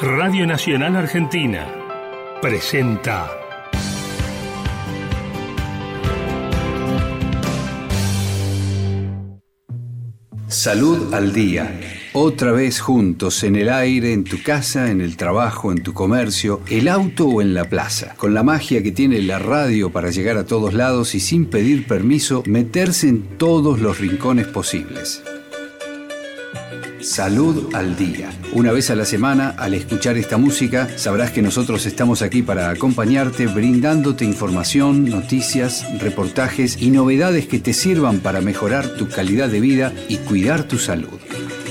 Radio Nacional Argentina presenta Salud al Día. Otra vez juntos, en el aire, en tu casa, en el trabajo, en tu comercio, el auto o en la plaza. Con la magia que tiene la radio para llegar a todos lados y sin pedir permiso, meterse en todos los rincones posibles. Salud al Día. Una vez a la semana, al escuchar esta música, sabrás que nosotros estamos aquí para acompañarte, brindándote información, noticias, reportajes y novedades que te sirvan para mejorar tu calidad de vida y cuidar tu salud.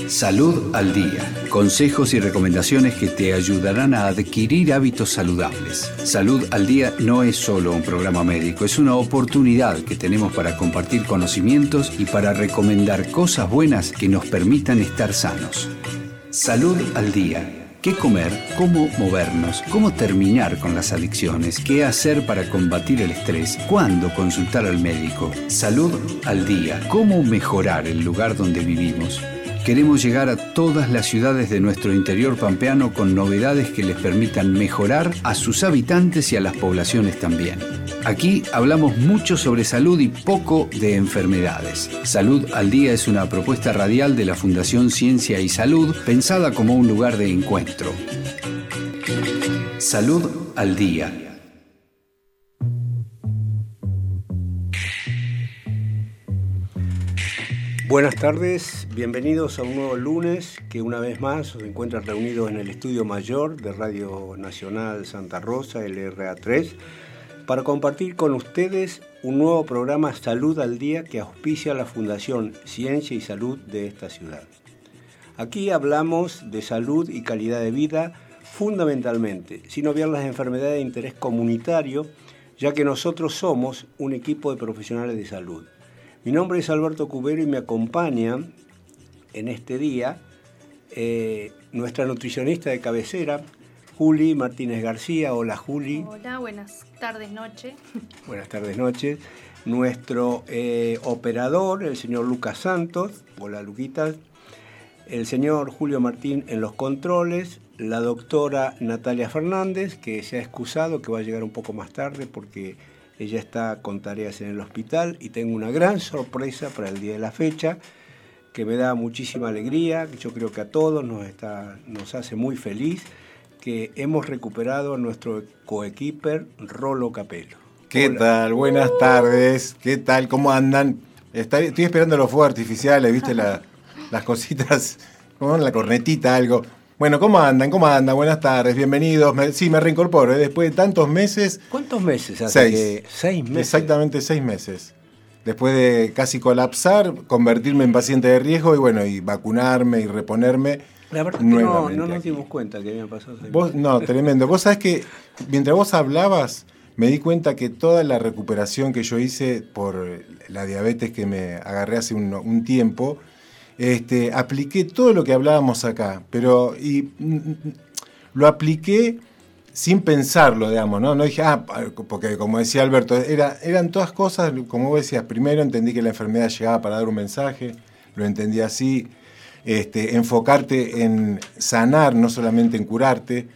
Salud al Día. Consejos y recomendaciones que te ayudarán a adquirir hábitos saludables. Salud al Día no es solo un programa médico, es una oportunidad que tenemos para compartir conocimientos y para recomendar cosas buenas que nos permitan estar sanos. Salud al Día. ¿Qué comer? ¿Cómo movernos? ¿Cómo terminar con las adicciones? ¿Qué hacer para combatir el estrés? ¿Cuándo consultar al médico? Salud al día. ¿Cómo mejorar el lugar donde vivimos? Queremos llegar a todas las ciudades de nuestro interior pampeano con novedades que les permitan mejorar a sus habitantes y a las poblaciones también. Aquí hablamos mucho sobre salud y poco de enfermedades. Salud al Día es una propuesta radial de la Fundación Ciencia y Salud pensada como un lugar de encuentro. Salud al Día Buenas tardes, bienvenidos a un nuevo lunes que una vez más os encuentran reunidos en el estudio mayor de Radio Nacional Santa Rosa, LRA3, para compartir con ustedes un nuevo programa Salud al Día que auspicia la Fundación Ciencia y Salud de esta ciudad. Aquí hablamos de salud y calidad de vida fundamentalmente, sin obviar las enfermedades de interés comunitario, ya que nosotros somos un equipo de profesionales de salud mi nombre es Alberto Cubero y me acompaña en este día eh, nuestra nutricionista de cabecera, Juli Martínez García. Hola Juli. Hola, buenas tardes, noche. Buenas tardes, noches. Nuestro eh, operador, el señor Lucas Santos. Hola, Luquitas. El señor Julio Martín en los controles. La doctora Natalia Fernández, que se ha excusado, que va a llegar un poco más tarde porque ella está con tareas en el hospital y tengo una gran sorpresa para el día de la fecha que me da muchísima alegría, que yo creo que a todos nos, está, nos hace muy feliz, que hemos recuperado a nuestro coequiper Rolo Capelo. ¿Qué tal? Buenas tardes. ¿Ququé tal? ¿Cómo andan? Estoy, esperando los fuegos artificiales, ¿viste? las cositas, con la cornetita, algo. Bueno, ¿cómo andan? ¿Cómo andan? Buenas tardes, bienvenidos. sí, me reincorporo, ¿eh? después de tantos meses. ¿Cuántos meses hace? Seis. seis meses. Exactamente seis meses. Después de casi colapsar, convertirme en paciente de riesgo y bueno, y vacunarme y reponerme. La verdad que no, no, nos dimos cuenta que había pasado seis vos, No, tremendo. Vos sabés que mientras vos hablabas, me di cuenta que toda la recuperación que yo hice por la diabetes que me agarré hace un tiempo, este, apliqué todo lo que hablábamos acá, pero y, lo apliqué sin pensarlo, digamos, ¿no? No dije, ah, porque como decía Alberto, era, eran todas cosas, como vos decías, primero entendí que la enfermedad llegaba para dar un mensaje, lo entendí así, este, enfocarte en sanar, no solamente en curarte.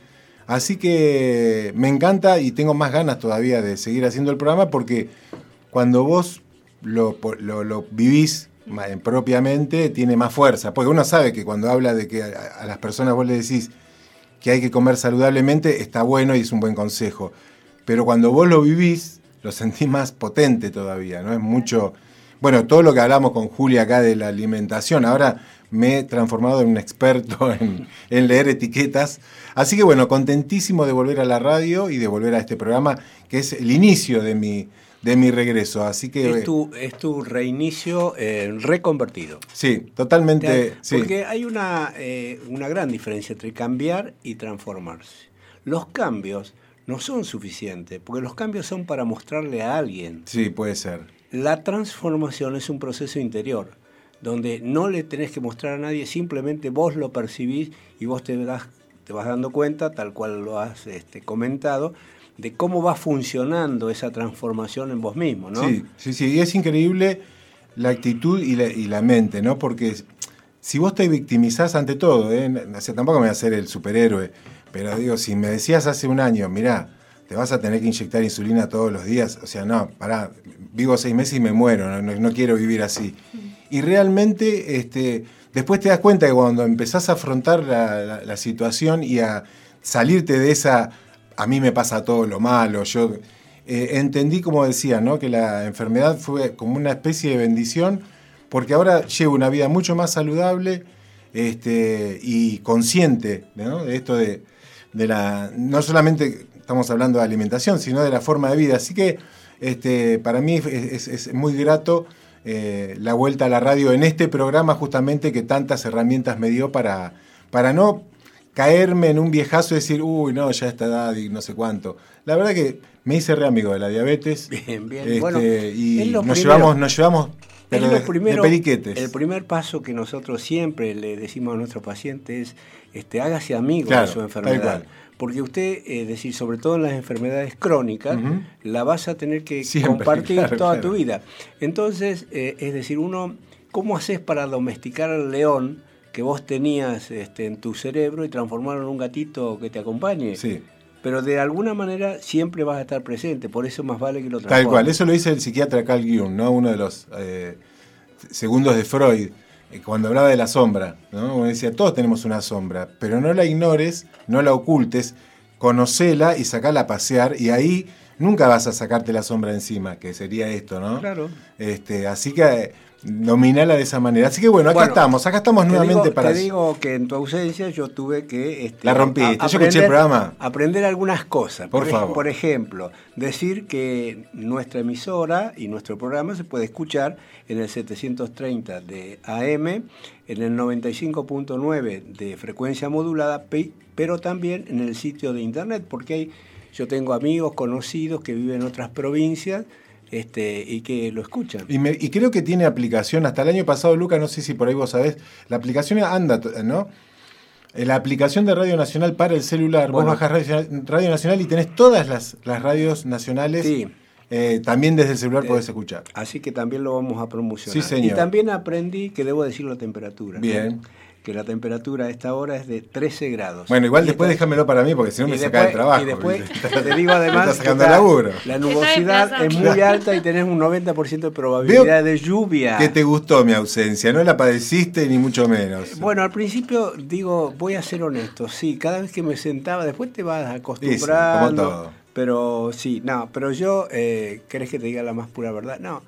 Así que me encanta y tengo más ganas todavía de seguir haciendo el programa porque cuando vos lo, lo vivís propiamente tiene más fuerza. Porque uno sabe que cuando habla de que a, las personas vos le decís que hay que comer saludablemente, está bueno y es un buen consejo. Pero cuando vos lo vivís, lo sentís más potente todavía, ¿no? Es mucho. Bueno, todo lo que hablamos con Julia acá de la alimentación, ahora me he transformado en un experto en, en, leer etiquetas. Así que bueno, contentísimo de volver a la radio y de volver a este programa, que es el inicio de mi, de mi regreso. Así que. Es tu, es tu reinicio eh, reconvertido. Sí, totalmente. Porque hay una, eh, una gran diferencia entre cambiar y transformarse. Los cambios no son suficientes, porque los cambios son para mostrarle a alguien. Sí, puede ser. La transformación es un proceso interior, donde no le tenés que mostrar a nadie, simplemente vos lo percibís y vos te, das, te vas dando cuenta, tal cual lo has este, comentado, de cómo va funcionando esa transformación en vos mismo, ¿no? Sí, sí, sí, y es increíble la actitud y la, mente, ¿no? Porque si vos te victimizás ante todo, ¿eh? tampoco me voy a hacer el superhéroe, Pero digo, si me decías hace un año, mirá, te vas a tener que inyectar insulina todos los días, o sea, no, pará, vivo seis meses y me muero, no, no quiero vivir así. Y realmente, este, después te das cuenta que cuando empezás a afrontar la, situación y a salirte de esa, a mí me pasa todo lo malo, yo eh, entendí, como decía, ¿no? que la enfermedad fue como una especie de bendición, porque ahora llevo una vida mucho más saludable este, y consciente de esto de, la, no solamente estamos hablando de alimentación, sino de la forma de vida. Así que este, para mí es, muy grato eh, la vuelta a la radio en este programa justamente que tantas herramientas me dio para, para no caerme en un viejazo y decir, uy, no, ya esta edad y no sé cuánto. La verdad que me hice re amigo de la diabetes. Bien, bien. Este, y nos llevamos, nos llevamos pero de, primero, El primer paso que nosotros siempre le decimos a nuestros pacientes es este, hágase amigo de su enfermedad. Porque usted, es decir, sobre todo en las enfermedades crónicas, la vas a tener que compartir toda tu vida. Entonces, eh, es decir, uno, ¿cómo haces para domesticar al león que vos tenías este, en tu cerebro y transformarlo en un gatito que te acompañe? Sí pero de alguna manera siempre vas a estar presente, por eso más vale que lo transformes. Tal cual, eso lo dice el psiquiatra Carl Jung, ¿no? uno de los eh, segundos de Freud, eh, cuando hablaba de la sombra, ¿no? Uno decía, todos tenemos una sombra, pero no la ignores, no la ocultes, conocela y sacala a pasear, y ahí nunca vas a sacarte la sombra encima, que sería esto, ¿no? Claro. Este, así que nominala de esa manera. Así que bueno, acá estamos, acá estamos nuevamente para... Te digo que en tu ausencia yo tuve que... Este, la rompiste, yo escuché el programa. Aprender algunas cosas. Por, favor. Por ejemplo, decir que nuestra emisora y nuestro programa se puede escuchar en el 730 de AM, en el 95.9 de frecuencia modulada, pero también en el sitio de internet, porque hay, yo tengo amigos conocidos que viven en otras provincias este, y que lo escuchan. Y, creo que tiene aplicación. Hasta el año pasado, Luca, no sé si por ahí vos sabés, la aplicación anda, ¿no? Eh, la aplicación de Radio Nacional para el celular, vos bajás Radio, Nacional y tenés todas las, radios nacionales. Sí. Eh, también desde el celular podés escuchar. Así que también lo vamos a promocionar. Sí, señor. Y también aprendí que debo decir la temperatura. Bien que la temperatura a esta hora es de 13 grados. Bueno, igual después déjamelo para mí porque si no me saca el trabajo. Y después te digo además que la, la nubosidad es muy alta y tenés un 90% de probabilidad de lluvia. ¿Qué te gustó mi ausencia? No la padeciste ni mucho menos. Bueno, al principio digo, voy a ser honesto, sí, cada vez que me sentaba, después te vas acostumbrando. Sí, como todo. Pero sí, no, pero yo, eh, ¿querés que te diga la más pura verdad? No,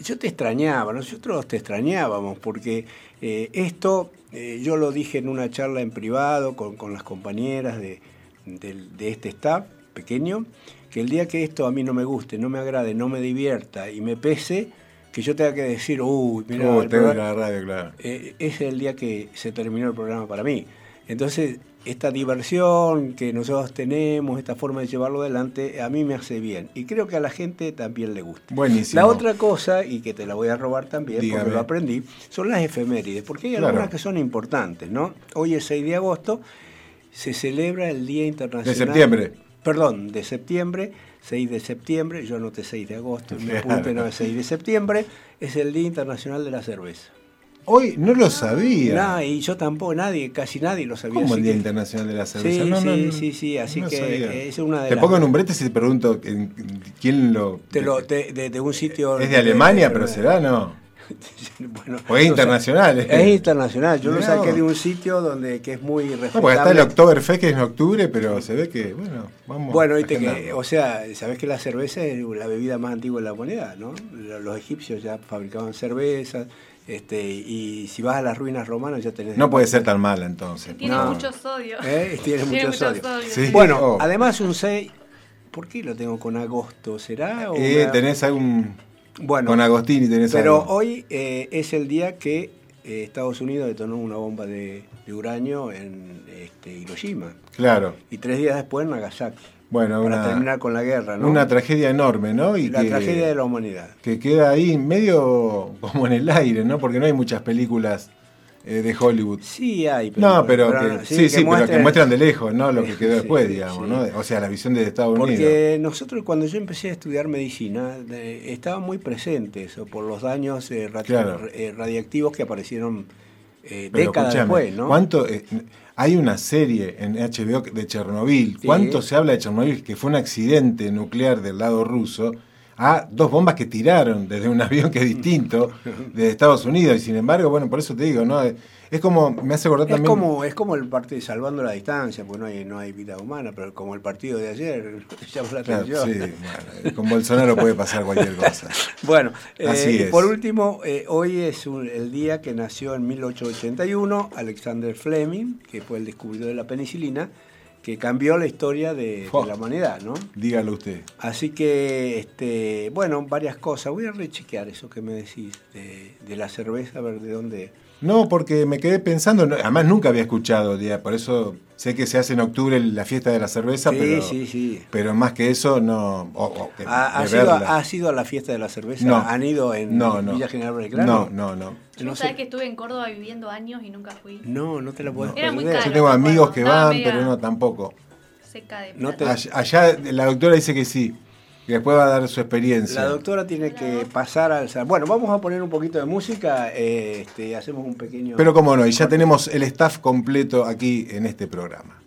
yo te extrañaba, nosotros te extrañábamos porque eh, esto eh, yo lo dije en una charla en privado con, las compañeras de, este staff pequeño, que el día que esto a mí no me guste, no me agrade, no me divierta y me pese, que yo tenga que decir, uy, mira, uh, la radio, claro. Eh, es el día que se terminó el programa para mí. Entonces, esta diversión que nosotros tenemos, esta forma de llevarlo adelante, a mí me hace bien. Y creo que a la gente también le gusta. Buenísimo. La otra cosa, y que te la voy a robar también, porque lo aprendí, son las efemérides, porque hay algunas que son importantes, ¿no? Hoy es 6 de agosto, se celebra el Día Internacional... De septiembre. Perdón, de septiembre, 6 de septiembre, yo anoté 6 de agosto, me apunte no es 6 de septiembre, es el Día Internacional de la Cerveza. Hoy no lo sabía. No, y yo tampoco, nadie, casi nadie lo sabía. ¿Cómo el Día Internacional de la Cerveza? Sí, no, sí, sí, sí, así que es una de Te pongo en un brete si te pregunto quién lo... Te lo de, un sitio... Es de Alemania, pero será, ¿no? bueno, o es internacional. Es, internacional. Yo lo saqué de un sitio donde que es muy respetable. No, porque está el Oktoberfest que es en octubre, pero se ve que, bueno, vamos. Bueno, que, o sea, sabes que la cerveza es la bebida más antigua de la humanidad, ¿no? Los egipcios ya fabricaban cerveza, este, y si vas a las ruinas romanas ya tenés... No puede ser tan mala entonces. Tiene mucho sodio. ¿Eh? Tiene, mucho, sodio. Bueno, oh. además un 6... ¿Por qué lo tengo con agosto? ¿Será? eh, ¿Tenés algún... Bueno, con Agostini tenés Pero hoy eh, es el día que eh, Estados Unidos detonó una bomba de, uranio en este, Hiroshima. Claro. Y tres días después en Nagasaki. Bueno, para terminar con la guerra, ¿no? Una tragedia enorme, ¿no? Y la tragedia de la humanidad. Que queda ahí medio como en el aire, ¿no? Porque no hay muchas películas eh, de Hollywood. Sí hay. Pero, no, pero, que, sí, sí, pero que muestran de lejos, ¿no? Lo que quedó después, digamos, ¿no? O sea, la visión de Estados Unidos. Porque nosotros cuando yo empecé a estudiar medicina, estaban muy presentes por los daños eh, eh, radiactivos que aparecieron eh, Pero décadas después, ¿no? ¿cuánto, eh, hay una serie en HBO de Chernobyl. Sí. ¿Cuánto se habla de Chernobyl? Que fue un accidente nuclear del lado ruso a dos bombas que tiraron desde un avión que es distinto de Estados Unidos. Y sin embargo, bueno, por eso te digo, ¿no? Es como, me hace acordar Es también... como, es como el partido, salvando la distancia, porque no hay, no hay vida humana, pero como el partido de ayer, llamó la Claro, atención. sí, bueno, con Bolsonaro puede pasar cualquier cosa. Bueno, eh, Así y es. por último, eh, hoy es un- el día que nació en 1881 Alexander Fleming, que fue el descubridor de la penicilina, que cambió la historia de, la humanidad, ¿no? Dígalo usted. Así que, este, bueno, varias cosas. Voy a rechequear eso que me decís de, de la cerveza, a ver de dónde. No, porque me quedé pensando, no, además nunca había escuchado, día, por eso sé que se hace en octubre la fiesta de la cerveza, Sí, pero, sí, sí. pero más que eso, no. ¿Ha, ha de sido, verla. ha sido a la fiesta de la cerveza? No. ¿Han ido en No, no. Villa General Belgrano? No, no, no. Yo No sé. sabés que estuve en Córdoba viviendo años y nunca fui. No, no te la puedes Era muy perder. caro. Yo tengo amigos que van, pero no, tampoco. Seca de No plata. te- Allá, allá la doctora dice que sí, después va a dar su experiencia. La doctora tiene que pasar al... Bueno, vamos a poner un poquito de música, eh, este, hacemos un pequeño... Pero cómo no, y ya tenemos el staff completo aquí en este programa.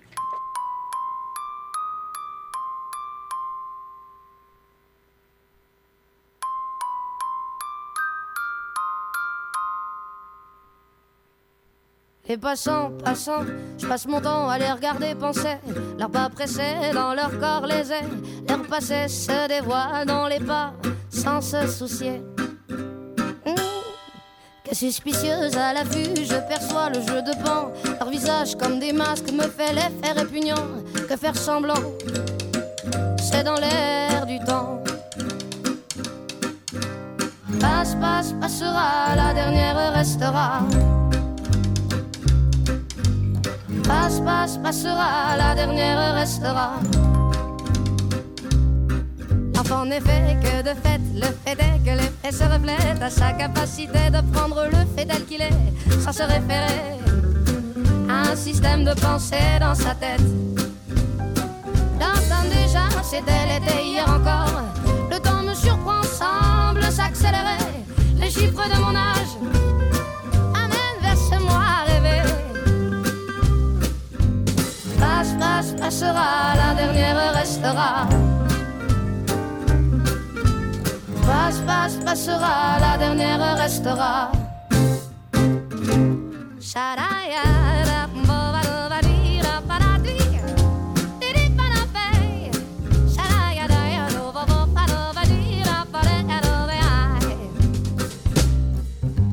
Les passants, passants, je passe mon temps à les regarder penser. Leurs pas pressés dans leur corps les ailes. Leur passé se dévoile dans les pas sans se soucier. Hmm, Que suspicieuse à la vue, je perçois le jeu de pan. Leur visage comme des masques me fait l'effet répugnant. Que faire semblant, c'est dans l'air du temps. Passe, passe, passera, la dernière restera. Passe, passe, passera, la dernière restera. L'enfant n'est fait que de fait, le fait est que les se reflètent à sa capacité de prendre le fait tel qu'il est, sans se référer à un système de pensée dans sa tête. L'entendre déjà, c'était l'été hier encore. Le temps me surprend, semble s'accélérer. Les chiffres de mon âge Passe, passera, la dernière restera. Passe, passe, passera, la dernière restera.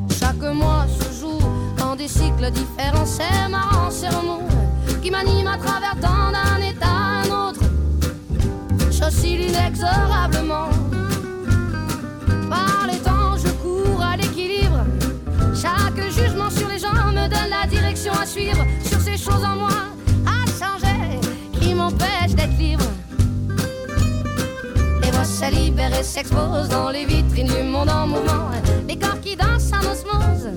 Chaque mois se joue dans des cycles différents. C'est marrant, c'est qui m'anime à travers tant d'un état à un autre. J'oscille inexorablement. Par les temps, je cours à l'équilibre. Chaque jugement sur les gens me donne la direction à suivre. Sur ces choses en moi à changer qui m'empêchent d'être libre. Les voix se libèrent et s'exposent dans les vitrines du monde en mouvement. Les corps qui dansent en osmose,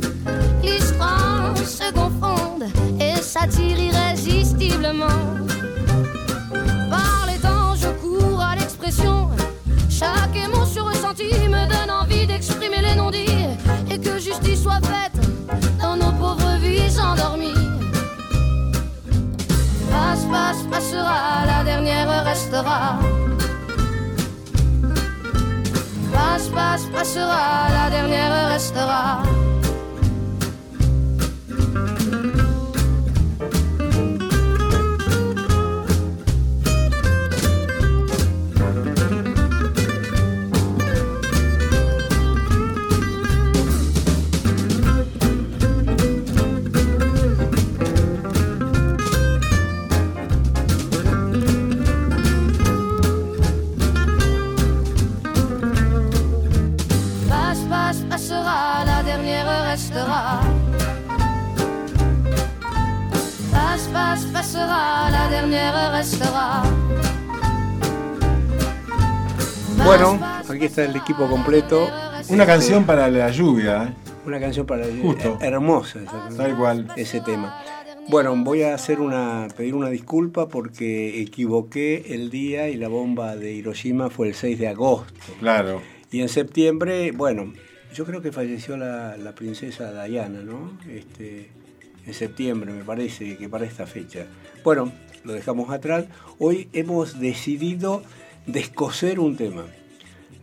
l'histoire se confondent et s'attirent irrésistiblement. Par les temps, je cours à l'expression. Chaque émotion ressentie me donne envie d'exprimer les non-dits et que justice soit faite dans nos pauvres vies endormies. Passe, passe, passera, la dernière restera. Passe, passe, passera, la dernière restera. Bueno, aquí está el equipo la completo. Una canción para la lluvia, ¿eh? Una canción para Justo. hermosa esa tal cual. ese tema. Bueno, voy a hacer una pedir una disculpa porque equivoqué el día y la bomba de Hiroshima fue el 6 de agosto. Claro. Y en septiembre, bueno, yo creo que falleció la, la princesa Diana, ¿no? Este, en septiembre, me parece, que para esta fecha. Bueno, lo dejamos atrás. Hoy hemos decidido descoser un tema.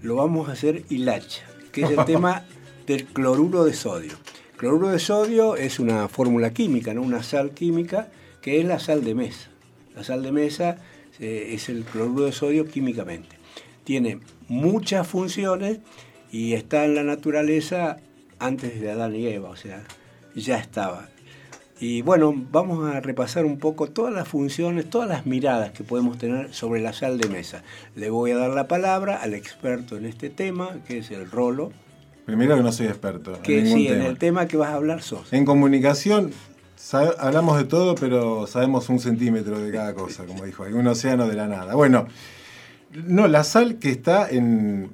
Lo vamos a hacer hilacha, que es el tema del cloruro de sodio. Cloruro de sodio es una fórmula química, ¿no? una sal química, que es la sal de mesa. La sal de mesa eh, es el cloruro de sodio químicamente. Tiene muchas funciones y está en la naturaleza antes de Adán y Eva, o sea, ya estaba. Y bueno, vamos a repasar un poco todas las funciones, todas las miradas que podemos tener sobre la sal de mesa. Le voy a dar la palabra al experto en este tema, que es el Rolo. Primero que no soy experto. Que en sí, tema. en el tema que vas a hablar sos. En comunicación hablamos de todo, pero sabemos un centímetro de cada cosa, como dijo, hay un océano de la nada. Bueno, no, la sal que está en.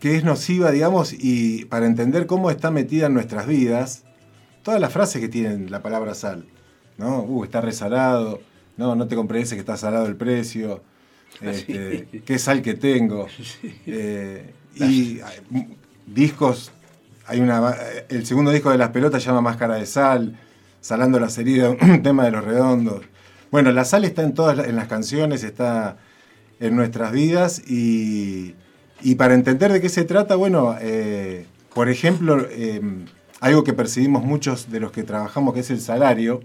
que es nociva, digamos, y para entender cómo está metida en nuestras vidas, todas las frases que tienen la palabra sal, ¿no? Uh, está resalado, no, no te compres que está salado el precio, este, sí. qué sal que tengo. Sí. Eh, y discos, hay una, el segundo disco de las pelotas llama Máscara de Sal, Salando las heridas, un tema de los redondos. Bueno, la sal está en todas en las canciones, está en nuestras vidas y, y para entender de qué se trata, bueno, eh, por ejemplo, eh, algo que percibimos muchos de los que trabajamos, que es el salario.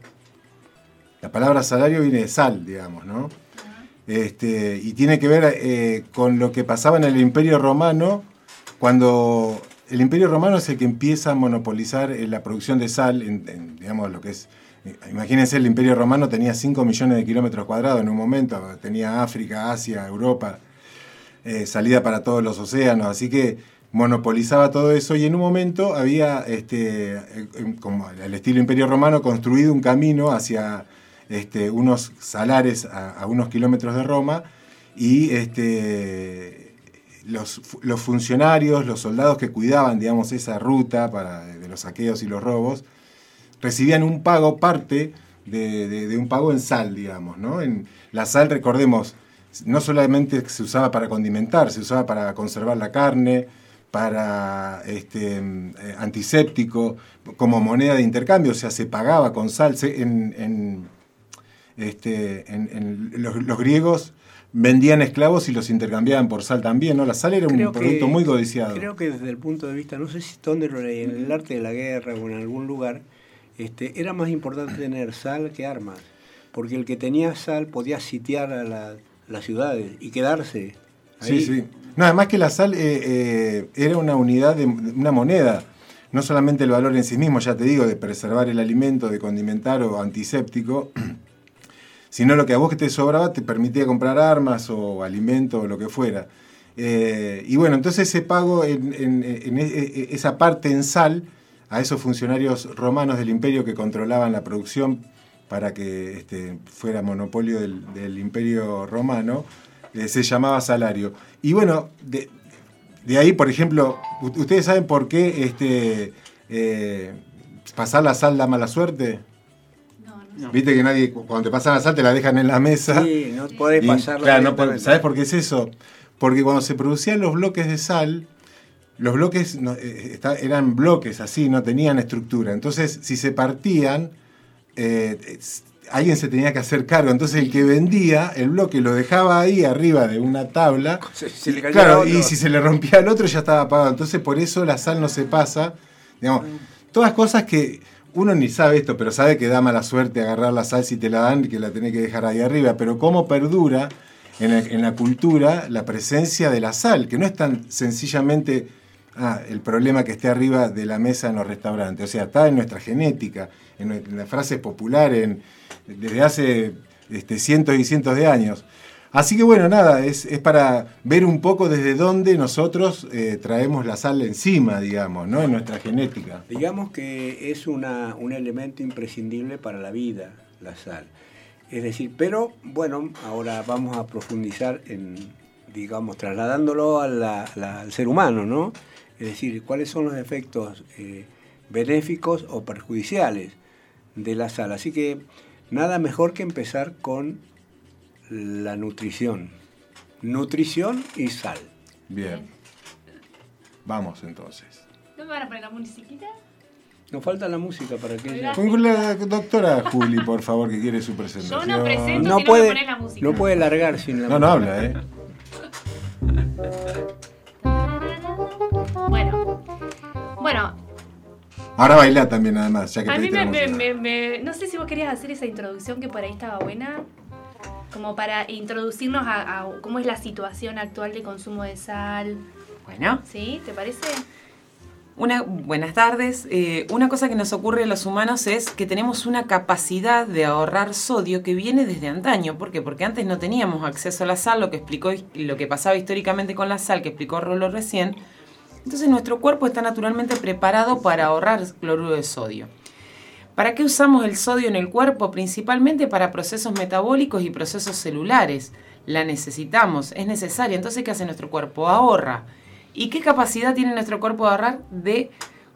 La palabra salario viene de sal, digamos, ¿no? Este, y tiene que ver eh, con lo que pasaba en el Imperio Romano, cuando el Imperio Romano es el que empieza a monopolizar eh, la producción de sal, en, en, digamos, lo que es... eh, Imagínense, el Imperio Romano tenía 5 millones de kilómetros cuadrados en un momento, tenía África, Asia, Europa, eh, salida para todos los océanos, así que monopolizaba todo eso y en un momento había, este, como al estilo imperio romano, construido un camino hacia este, unos salares a, a, unos kilómetros de Roma y este, los, los, funcionarios, los soldados que cuidaban, digamos, esa ruta para, de los saqueos y los robos, recibían un pago, parte de, de, de un pago en sal, digamos, ¿no? En la sal, recordemos, no solamente se usaba para condimentar, se usaba para conservar la carne, para este, eh, antiséptico, como moneda de intercambio, o sea, se pagaba con sal. En, en, este, en, en los, los, griegos vendían esclavos y los intercambiaban por sal también, ¿no? La sal era creo un producto muy codiciado. Creo que desde el punto de vista, no sé si dónde lo leí, en el arte de la guerra o en algún lugar, este, era más importante tener sal que armas, porque el que tenía sal podía sitiar a la, las ciudades y quedarse. Ahí. Sí, sí. No, además que la sal eh, eh, era una unidad de una moneda, no solamente el valor en sí mismo, ya te digo, de preservar el alimento, de condimentar o antiséptico, sino lo que a vos que te sobraba te permitía comprar armas o alimento o lo que fuera. Eh, y bueno, entonces ese pago en, en, en, esa parte en sal a esos funcionarios romanos del imperio que controlaban la producción para que este, fuera monopolio del imperio romano, eh, se llamaba salario. Y bueno, de, de, ahí, por ejemplo, ¿ustedes saben por qué este, eh, pasar la sal da mala suerte? No, no. Viste que nadie, cuando te pasan la sal, te la dejan en la mesa. Sí, no podés pasarla. Claro, no, ¿sabes por qué es eso? Porque cuando se producían los bloques de sal, los bloques no, eh, está, eran bloques así, no tenían estructura. Entonces, si se partían, eh, alguien se tenía que hacer cargo. Entonces el que vendía el bloque lo dejaba ahí arriba de una tabla. Se, se y, claro, y si se le rompía al otro ya estaba apagado. Entonces por eso la sal no se pasa. Digamos, todas cosas que uno ni sabe esto, pero sabe que da mala suerte agarrar la sal si te la dan y que la tenés que dejar ahí arriba. Pero cómo perdura en la, en la cultura la presencia de la sal, que no es tan sencillamente ah, el problema que esté arriba de la mesa en los restaurantes. O sea, está en nuestra genética, en, en las frases populares, en, desde hace este, cientos y cientos de años. Así que bueno, nada, es, es para ver un poco desde dónde nosotros eh, traemos la sal encima, digamos, ¿no? En nuestra genética. Digamos que es una, un elemento imprescindible para la vida, la sal. Es decir, pero bueno, ahora vamos a profundizar en, digamos, trasladándolo al ser humano, ¿no? Es decir, cuáles son los efectos eh, benéficos o perjudiciales de la sal. Así que nada mejor que empezar con la nutrición. Nutrición y sal. Bien. Vamos entonces. ¿No me van a poner la musiquita? Nos falta la música para que ella... Con la doctora Juli, por favor, que quiere su presentación. Yo no presento. No si no me puede, pones la música. no puede largar sin la No, no habla, ¿eh? Bueno. Bueno, Ahora baila también, además, ya que a mí me, me- me- No sé si vos querías hacer esa introducción que por ahí estaba buena. Como para introducirnos a, a cómo es la situación actual de consumo de sal. Bueno, ¿Sí? ¿Te parece? una, buenas tardes. Eh, una cosa que nos ocurre a los humanos es que tenemos una capacidad de ahorrar sodio que viene desde antaño. ¿Por qué? Porque antes no teníamos acceso a la sal, lo que explicó lo que pasaba históricamente con la sal, que explicó Rolo recién. Entonces nuestro cuerpo está naturalmente preparado para ahorrar cloruro de sodio. ¿Para qué usamos el sodio en el cuerpo? Principalmente para procesos metabólicos y procesos celulares. La necesitamos, es necesaria. Entonces, ¿qué hace nuestro cuerpo? Ahorra. ¿Y qué capacidad tiene nuestro cuerpo de ahorrar? De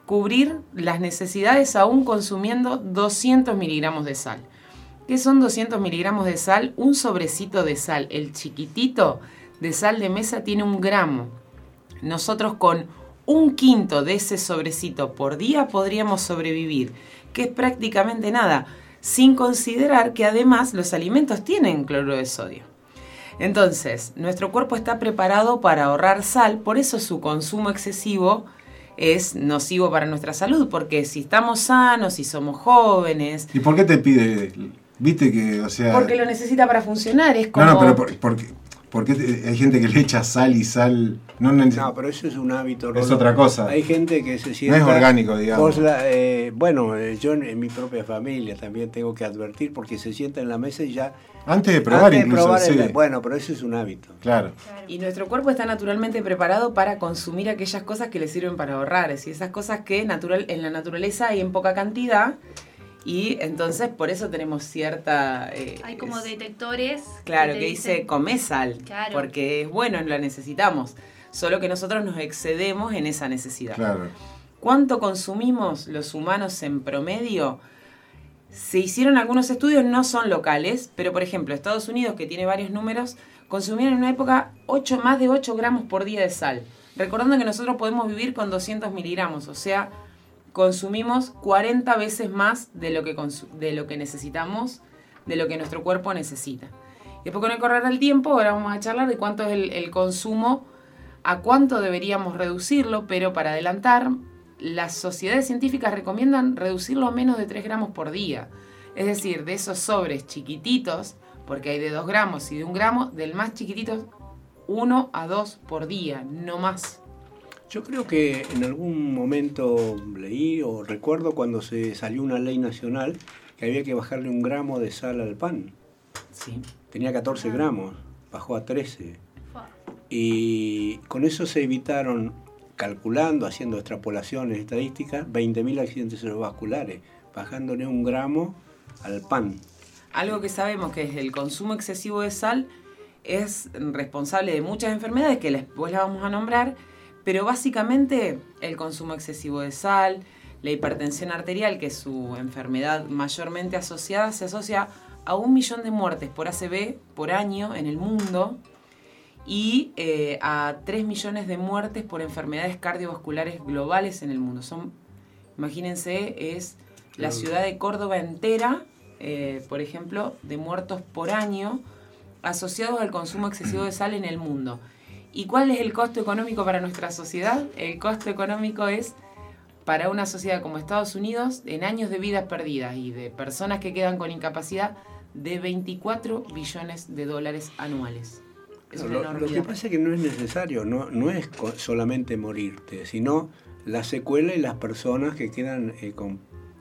cubrir las necesidades aún consumiendo 200 miligramos de sal. ¿Qué son 200 miligramos de sal? Un sobrecito de sal, el chiquitito de sal de mesa tiene un gramo. Nosotros con un quinto de ese sobrecito por día podríamos sobrevivir, que es prácticamente nada, sin considerar que además los alimentos tienen cloruro de sodio. Entonces, nuestro cuerpo está preparado para ahorrar sal, por eso su consumo excesivo es nocivo para nuestra salud, porque si estamos sanos, si somos jóvenes, ¿Y por qué te pide? Viste que, o sea. porque lo necesita para funcionar, es como... No, no, pero por, por qué- por qué te- hay gente que le echa sal y sal. No, no, No, pero eso es un hábito. Es otra cosa. Hay gente que se sienta... es orgánico, digamos. La- eh, bueno, eh, yo en, en mi propia familia también tengo que advertir porque se sienta en la mesa y ya... Antes de probar, antes de incluso. probar sí. el- bueno, pero eso es un hábito. Claro. Y nuestro cuerpo está naturalmente preparado para consumir aquellas cosas que le sirven para ahorrar, es decir, esas cosas que natural, en la naturaleza hay en poca cantidad y entonces por eso tenemos cierta... eh, Hay como es- detectores. Claro, te que dice dicen- come sal, Claro. porque es bueno, la necesitamos, solo que nosotros nos excedemos en esa necesidad. Claro. ¿Cuánto consumimos los humanos en promedio? Se hicieron algunos estudios, no son locales, pero por ejemplo, Estados Unidos, que tiene varios números, consumían en una época 8, más de 8 gramos por día de sal. Recordando que nosotros podemos vivir con 200 miligramos, o sea, consumimos 40 veces más de lo que, de lo que necesitamos, de lo que nuestro cuerpo necesita. Y después con el correr del tiempo, ahora vamos a charlar de cuánto es el, el consumo, a cuánto deberíamos reducirlo, pero para adelantar, las sociedades científicas recomiendan reducirlo a menos de 3 gramos por día. Es decir, de esos sobres chiquititos, porque hay de 2 gramos y de 1 gramo, del más chiquitito, 1 a 2 por día, no más. Yo creo que en algún momento leí o recuerdo cuando se salió una ley nacional que había que bajarle un gramo de sal al pan. Sí. Tenía 14 gramos, bajó a 13. Fua. Y con eso se evitaron, calculando, haciendo extrapolaciones estadísticas, 20.000 accidentes cerebrovasculares, bajándole un gramo al pan. Algo que sabemos que es el consumo excesivo de sal es responsable de muchas enfermedades que después las vamos a nombrar, pero básicamente el consumo excesivo de sal, la hipertensión arterial, que es su enfermedad mayormente asociada, se asocia a un millón de muertes por ACV por año en el mundo y eh, a 3 millones de muertes por enfermedades cardiovasculares globales en el mundo. Son, imagínense, es la ciudad de Córdoba entera, eh, por ejemplo, de muertos por año asociados al consumo excesivo de sal en el mundo. ¿Y cuál es el costo económico para nuestra sociedad? El costo económico es para una sociedad como Estados Unidos en años de vidas perdidas y de personas que quedan con incapacidad de 24 billones de dólares anuales. Es una Lo, lo que pasa es que no es necesario, no, no es solamente morirte, sino la secuela y las personas que quedan eh, con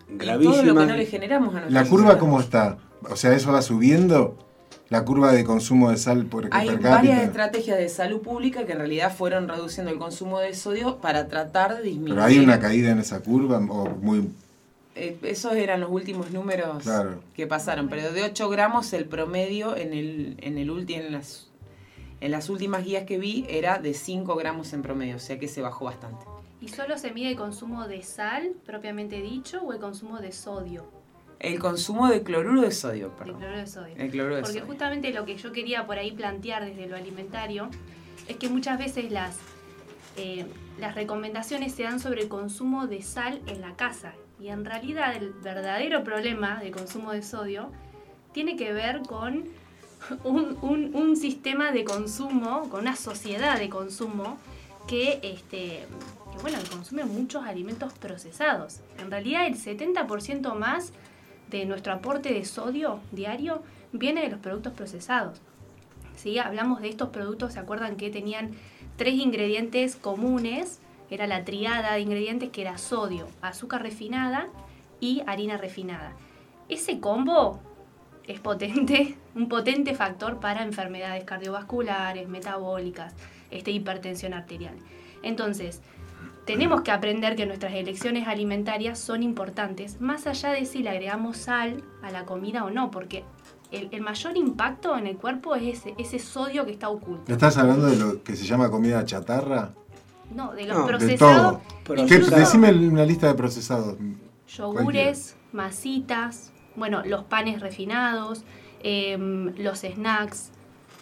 Y gravísimas... todo lo que no le generamos a nuestra ¿La curva sociedad. cómo está? O sea, ¿eso va subiendo? ¿La curva de consumo de sal por Hay per varias cápita? estrategias de salud pública que en realidad fueron reduciendo el consumo de sodio para tratar de disminuir. ¿Pero hay una caída en esa curva? ¿O muy Eh, esos eran los últimos números Claro. que pasaron, pero de 8 gramos el promedio en el, en el ulti- en las en las últimas guías que vi era de 5 gramos en promedio, o sea que se bajó bastante. ¿Y solo se mide el consumo de sal, propiamente dicho, o el consumo de sodio? El consumo de cloruro de sodio, perdón. cloruro de sodio. El cloruro de Porque sodio. justamente lo que yo quería por ahí plantear desde lo alimentario es que muchas veces las eh, las recomendaciones se dan sobre el consumo de sal en la casa. Y en realidad el verdadero problema de consumo de sodio tiene que ver con un, un- un sistema de consumo, con una sociedad de consumo que, este, que, bueno, que consume muchos alimentos procesados. En realidad el 70% más de nuestro aporte de sodio diario viene de los productos procesados. ¿Sí? Hablamos de estos productos, ¿se acuerdan que tenían tres ingredientes comunes? Era la triada de ingredientes que era sodio, azúcar refinada y harina refinada. Ese combo es potente, un potente factor para enfermedades cardiovasculares, metabólicas, este, hipertensión arterial. Entonces, tenemos que aprender que nuestras elecciones alimentarias son importantes, más allá de si le agregamos sal a la comida o no, porque el, el mayor impacto en el cuerpo es ese, ese sodio que está oculto. ¿Estás hablando de lo que se llama comida chatarra? No, de los No, de De procesados, todo. Pero ¿Qué- incluso decime una lista de procesados. yogures, masitas, bueno, los panes refinados, em, los snacks,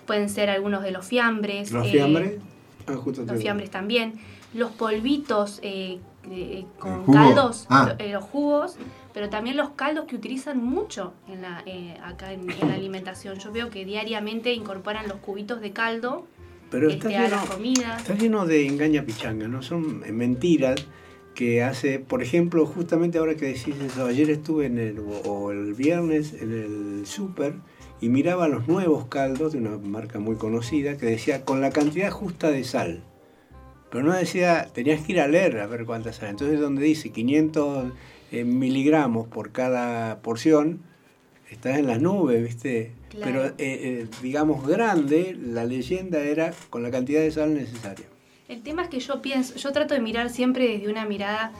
pueden ser algunos de los fiambres. ¿Los eh, fiambres? Ah, justo los fiambres también, los polvitos eh, eh, con caldos, Ah. lo- eh, los jugos, pero también los caldos que utilizan mucho en la, eh, acá en, en la alimentación. Yo veo que diariamente incorporan los cubitos de caldo Pero está este, a lleno, las comidas. está lleno de engaña pichanga, ¿no? Son mentiras que hace, por ejemplo, justamente ahora que decís eso, ayer estuve en el, o- o el viernes en el súper y miraba los nuevos caldos de una marca muy conocida que decía con la cantidad justa de sal. Pero no decía, tenías que ir a leer a ver cuánta sal. Entonces donde dice 500 eh, miligramos por cada porción, estás en las nubes, ¿viste? Claro. Pero eh, eh, digamos grande, la leyenda era con la cantidad de sal necesaria. El tema es que yo pienso, yo trato de mirar siempre desde una mirada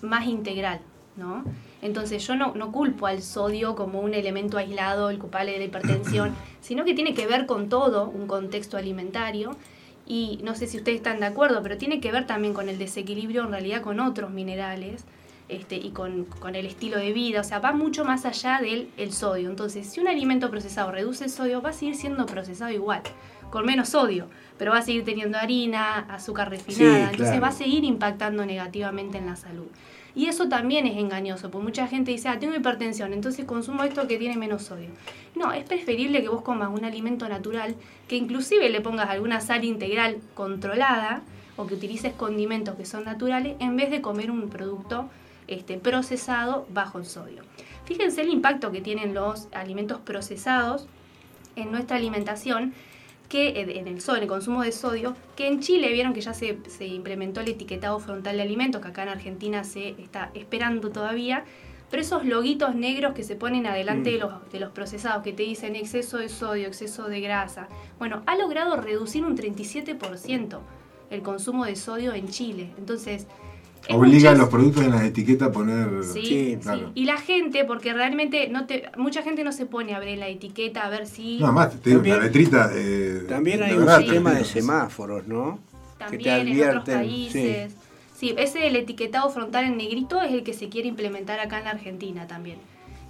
más integral, ¿no? Entonces yo no, no culpo al sodio como un elemento aislado, el culpable de la hipertensión, sino que tiene que ver con todo un contexto alimentario y no sé si ustedes están de acuerdo, pero tiene que ver también con el desequilibrio en realidad con otros minerales este, y con, con el estilo de vida, o sea, va mucho más allá del el sodio. Entonces, si un alimento procesado reduce el sodio, va a seguir siendo procesado igual, con menos sodio, pero va a seguir teniendo harina, azúcar refinada, Sí, entonces claro. va a seguir impactando negativamente en la salud. Y eso también es engañoso, porque mucha gente dice, ah, tengo hipertensión, entonces consumo esto que tiene menos sodio. No, es preferible que vos comas un alimento natural, que inclusive le pongas alguna sal integral controlada, o que utilices condimentos que son naturales, en vez de comer un producto este, procesado bajo en sodio. Fíjense el impacto que tienen los alimentos procesados en nuestra alimentación, que eh, en el sodio, en el consumo de sodio, que en Chile vieron que ya se, se implementó el etiquetado frontal de alimentos, que acá en Argentina se está esperando todavía, pero esos loguitos negros que se ponen adelante Mm. de, los, de los procesados, que te dicen exceso de sodio, exceso de grasa, bueno, ha logrado reducir un 37% el consumo de sodio en Chile. Entonces, Obliga a los productos en las etiquetas a poner. Sí, Sí, sí. claro. Y la gente, porque realmente no te, mucha gente no se pone a ver la etiqueta a ver si No, más, te digo, También- la letrita. eh, También hay un verdad, sistema de te- semáforos, ¿no? también en otros países. Sí. ese el etiquetado frontal en negrito es el que se quiere implementar acá en la Argentina también.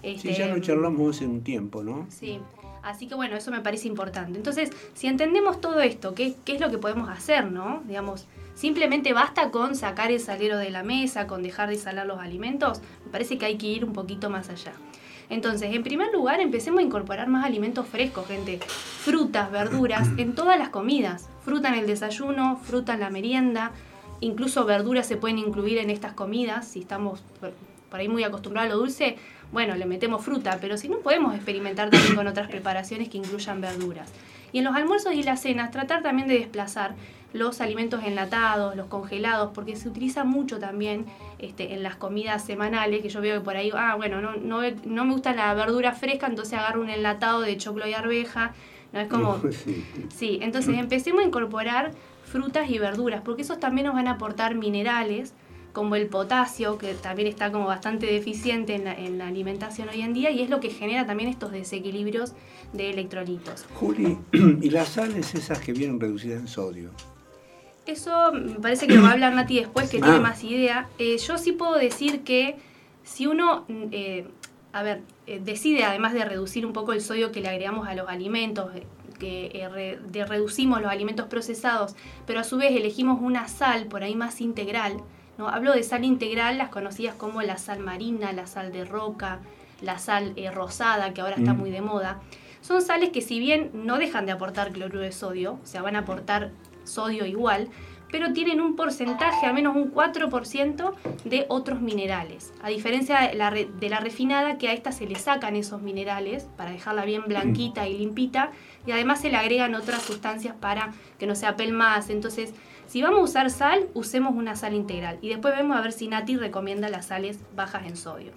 Sí, Este, ya lo charlamos hace un tiempo, ¿no? Sí, así que bueno, eso me parece importante. Entonces, si entendemos todo esto, ¿qué, qué es lo que podemos hacer, no? Digamos, simplemente basta con sacar el salero de la mesa, con dejar de salar los alimentos. Me parece que hay que ir un poquito más allá. Entonces, en primer lugar, empecemos a incorporar más alimentos frescos, gente. Frutas, verduras, en todas las comidas. Fruta en el desayuno, fruta en la merienda. Incluso verduras se pueden incluir en estas comidas. Si estamos por- ahí muy acostumbrados a lo dulce, bueno, le metemos fruta. Pero si no, podemos experimentar también con otras preparaciones que incluyan verduras. Y en los almuerzos y las cenas, tratar también de desplazar los alimentos enlatados, los congelados, porque se utiliza mucho también este, en las comidas semanales, que yo veo que por ahí, ah, bueno, no, no, no me gusta la verdura fresca, entonces agarro un enlatado de choclo y arveja, no es como... Sí. Sí, entonces empecemos a incorporar frutas y verduras, porque esos también nos van a aportar minerales, como el potasio, que también está como bastante deficiente en la, en la alimentación hoy en día, y es lo que genera también estos desequilibrios de electrolitos. Juli, y las sales esas que vienen reducidas en sodio. Eso me parece que lo va a hablar Nati después, que tiene Ah. más idea. Eh, yo sí puedo decir que si uno mm, eh, a ver, eh, decide además de reducir un poco el sodio que le agregamos a los alimentos, que re- de reducimos los alimentos procesados, pero a su vez elegimos una sal por ahí más integral. ¿no? Hablo de sal integral, las conocidas como la sal marina, la sal de roca, la sal rosada, que ahora está Mm. muy de moda. Son sales que si bien no dejan de aportar cloruro de sodio, o sea, van a aportar sodio igual, pero tienen un porcentaje, al menos un 4% de otros minerales. A diferencia de la, re- de la refinada, que a esta se le sacan esos minerales para dejarla bien blanquita y limpita, y además se le agregan otras sustancias para que no se apelmaz. Entonces, si vamos a usar sal, usemos una sal integral. Y después vemos a ver si Nati recomienda las sales bajas en sodio.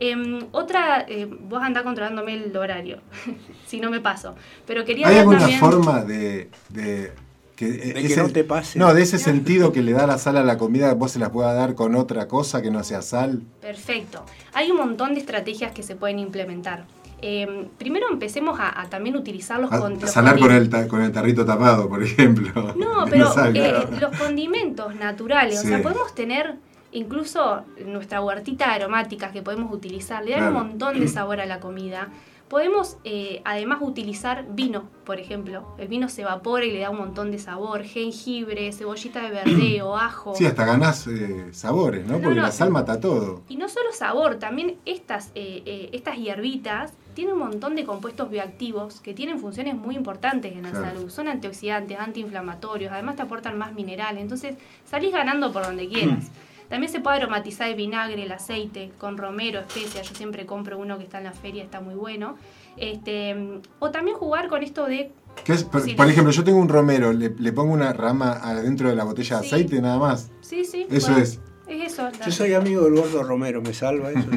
Em, otra, eh, vos andás controlándome el horario, si no me paso. Pero quería ¿Hay alguna también- forma de, de que, De que no te pase. No, de ese sentido que le da la sal a la comida, vos se la pueda dar con otra cosa que no sea sal. Perfecto. Hay un montón de estrategias que se pueden implementar. Eh, primero empecemos a, a también utilizar los, A- con- los salar con el, ta- con el tarrito tapado, por ejemplo. No, pero eh, los condimentos naturales, Sí. o sea, podemos tener incluso nuestra huertita de aromáticas que podemos utilizar, le dan Claro. un montón de sabor a la comida. Podemos eh, además utilizar vino, por ejemplo. El vino se evapora y le da un montón de sabor. Jengibre, cebollita de verdeo, ajo. Sí, hasta ganás eh, sabores, ¿no? No, Porque no. la sal mata todo. Y no solo sabor, también estas, eh, eh, estas hierbitas tienen un montón de compuestos bioactivos que tienen funciones muy importantes en la Claro. salud. Son antioxidantes, antiinflamatorios, además te aportan más minerales. Entonces salís ganando por donde quieras. También se puede aromatizar el vinagre, el aceite, con romero, especias. Yo siempre compro uno que está en la feria, está muy bueno. Este, o también jugar con esto de ¿Qué es? Por, Sí. por ejemplo, yo tengo un romero, le, le pongo una rama adentro de la botella de Sí. aceite nada más. Sí, sí. Eso bueno, es. Es eso. Yo soy amigo del gordo Romero, ¿me salva eso?